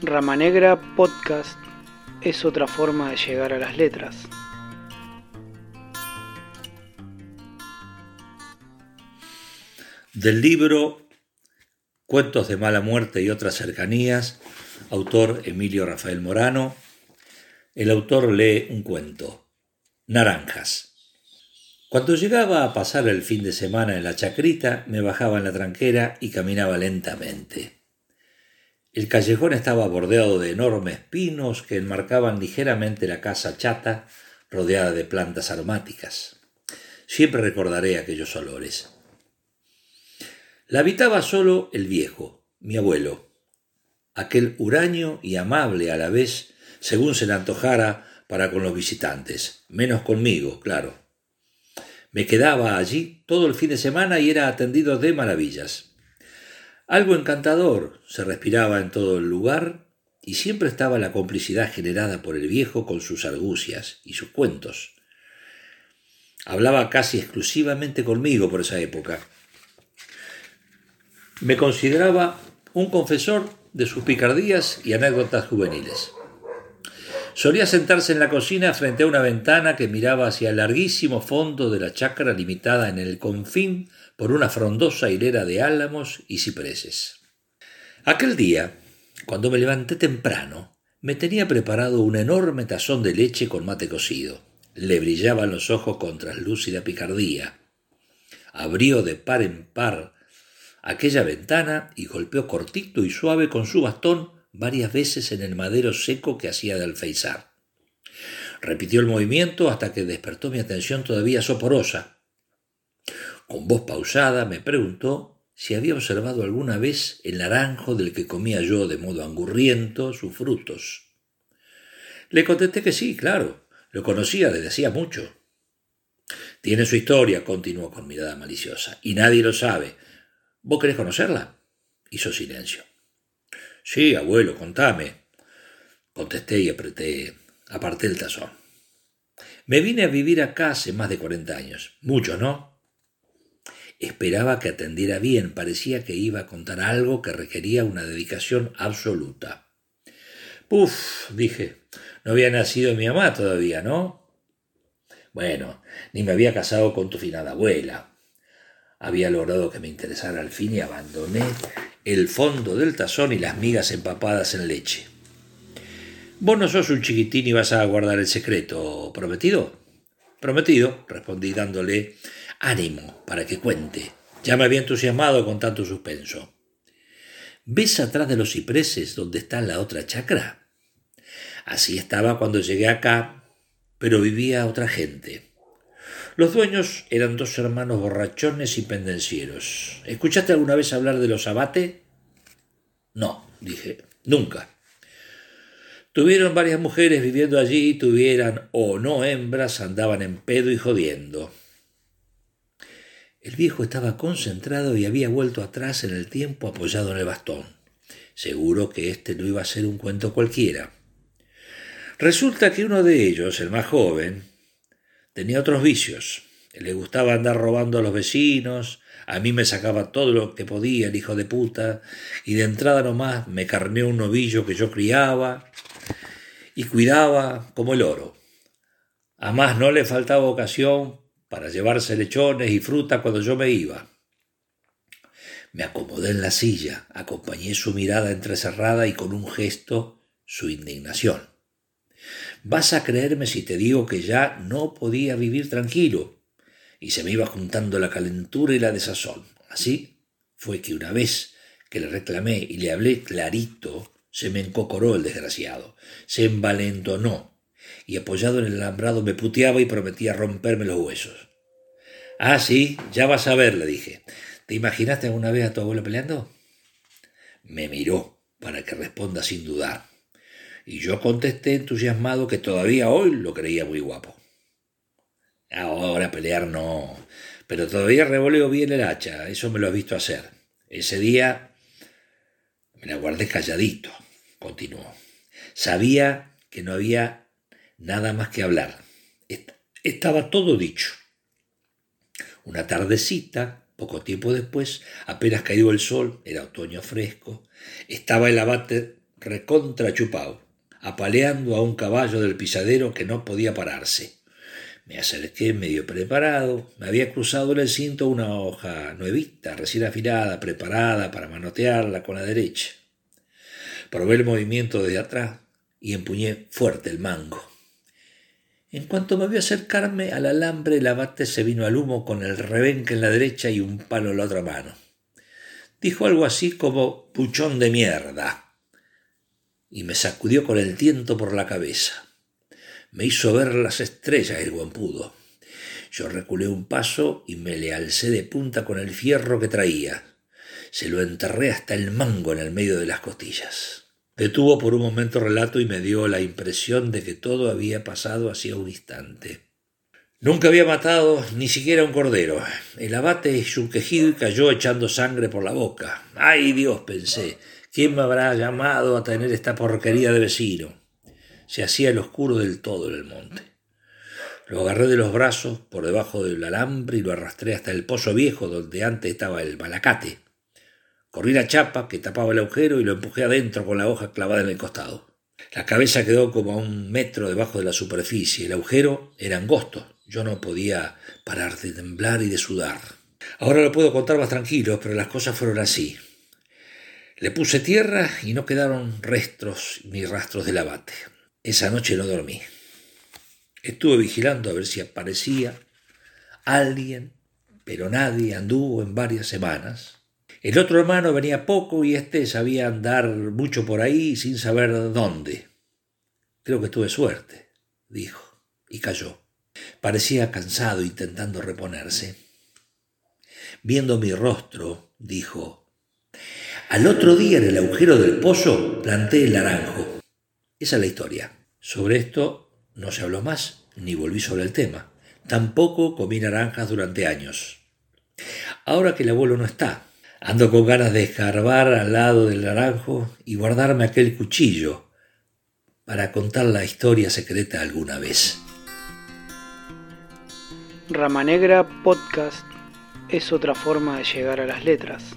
Rama Negra Podcast es otra forma de llegar a las letras. Del libro Cuentos de mala muerte y otras cercanías, autor Emilio Rafael Morano, el autor lee un cuento, Naranjas. Cuando llegaba a pasar el fin de semana en la chacrita, me bajaba en la tranquera y caminaba lentamente. El callejón estaba bordeado de enormes pinos que enmarcaban ligeramente la casa chata, rodeada de plantas aromáticas. Siempre recordaré aquellos olores. La habitaba solo el viejo, mi abuelo, aquel huraño y amable a la vez, según se le antojara para con los visitantes, menos conmigo, claro. Me quedaba allí todo el fin de semana y era atendido de maravillas. Algo encantador se respiraba en todo el lugar y siempre estaba la complicidad generada por el viejo con sus argucias y sus cuentos. Hablaba casi exclusivamente conmigo por esa época. Me consideraba un confesor de sus picardías y anécdotas juveniles. Solía sentarse en la cocina frente a una ventana que miraba hacia el larguísimo fondo de la chacra limitada en el confín por una frondosa hilera de álamos y cipreses. Aquel día, cuando me levanté temprano, me tenía preparado un enorme tazón de leche con mate cocido. Le brillaban los ojos con traslúcida picardía. Abrió de par en par aquella ventana y golpeó cortito y suave con su bastón varias veces en el madero seco que hacía de alfeizar. Repitió el movimiento hasta que despertó mi atención todavía soporosa. Con voz pausada me preguntó si había observado alguna vez el naranjo del que comía yo de modo angurriento sus frutos. Le contesté que sí, claro, lo conocía desde hacía mucho. Tiene su historia, continuó con mirada maliciosa, y nadie lo sabe. ¿Vos querés conocerla? Hizo silencio. Sí, abuelo, contame. Contesté y apreté, aparté el tazón. Me vine a vivir acá hace más de cuarenta años. Mucho, ¿no? Esperaba que atendiera bien. Parecía que iba a contar algo que requería una dedicación absoluta. Puf, dije. No había nacido mi mamá todavía, ¿no? Bueno, ni me había casado con tu finada abuela. Había logrado que me interesara al fin y abandoné el fondo del tazón y las migas empapadas en leche. Vos no sos un chiquitín y vas a guardar el secreto, ¿prometido? Prometido, respondí dándole ánimo para que cuente. Ya me había entusiasmado con tanto suspenso. ¿Ves atrás de los cipreses donde está la otra chacra? Así estaba cuando llegué acá, pero vivía otra gente. Los dueños eran dos hermanos borrachones y pendencieros. ¿Escuchaste alguna vez hablar de los abate? No, dije, nunca. Tuvieron varias mujeres viviendo allí, tuvieran o no hembras, andaban en pedo y jodiendo. El viejo estaba concentrado y había vuelto atrás en el tiempo apoyado en el bastón. Seguro que este no iba a ser un cuento cualquiera. Resulta que uno de ellos, el más joven, Tenía otros vicios. Le gustaba andar robando a los vecinos, a mí me sacaba todo lo que podía el hijo de puta, y de entrada nomás me carneó un novillo que yo criaba y cuidaba como el oro. A más no le faltaba ocasión para llevarse lechones y fruta cuando yo me iba. Me acomodé en la silla, acompañé su mirada entrecerrada y con un gesto su indignación. Vas a creerme si te digo que ya no podía vivir tranquilo, y se me iba juntando la calentura y la desazón. Así fue que una vez que le reclamé y le hablé clarito, se me encocoró el desgraciado, se envalentonó, y apoyado en el alambrado me puteaba y prometía romperme los huesos. Ah, sí, ya vas a ver, le dije. ¿Te imaginaste alguna vez a tu abuelo peleando? Me miró para que responda sin dudar. Y yo contesté entusiasmado que todavía hoy lo creía muy guapo. Ahora pelear no, pero todavía revoleo bien el hacha, eso me lo he visto hacer. Ese día me la guardé calladito, continuó. Sabía que no había nada más que hablar. Estaba todo dicho. Una tardecita, poco tiempo después, apenas caído el sol, era otoño fresco, estaba el abate recontra chupao, apaleando a un caballo del pisadero que no podía pararse. Me acerqué medio preparado, me había cruzado en el cinto una hoja nuevita, recién afilada, preparada para manotearla con la derecha. Probé el movimiento desde atrás y empuñé fuerte el mango. En cuanto me vio acercarme al alambre, el abate se vino al humo con el rebenque en la derecha y un palo en la otra mano. Dijo algo así como puchón de mierda y me sacudió con el tiento por la cabeza me hizo ver las estrellas el guampudo. Yo reculé un paso y me le alcé de punta con el fierro que traía. Se lo enterré hasta el mango en el medio de las costillas. Detuvo por un momento relato y me dio la impresión de que todo había pasado hacía un instante. Nunca había matado ni siquiera un cordero. El abate hizo un quejido y cayó echando sangre por la boca. ¡Ay Dios! pensé. ¿Quién me habrá llamado a tener esta porquería de vecino? se hacía el oscuro del todo en el monte. Lo agarré de los brazos por debajo del alambre y lo arrastré hasta el pozo viejo donde antes estaba el balacate. Corrí la chapa que tapaba el agujero y lo empujé adentro con la hoja clavada en el costado. La cabeza quedó como a un metro debajo de la superficie. El agujero era angosto. Yo no podía parar de temblar y de sudar. Ahora lo puedo contar más tranquilo, pero las cosas fueron así. Le puse tierra y no quedaron restos ni rastros del abate. Esa noche no dormí. Estuve vigilando a ver si aparecía alguien, pero nadie anduvo en varias semanas. El otro hermano venía poco y éste sabía andar mucho por ahí sin saber dónde. Creo que tuve suerte, dijo, y cayó. Parecía cansado intentando reponerse. Viendo mi rostro, dijo, al otro día en el agujero del pozo planté el naranjo. Esa es la historia. Sobre esto no se habló más, ni volví sobre el tema. Tampoco comí naranjas durante años. Ahora que el abuelo no está, ando con ganas de escarbar al lado del naranjo y guardarme aquel cuchillo para contar la historia secreta alguna vez. Rama Negra Podcast es otra forma de llegar a las letras.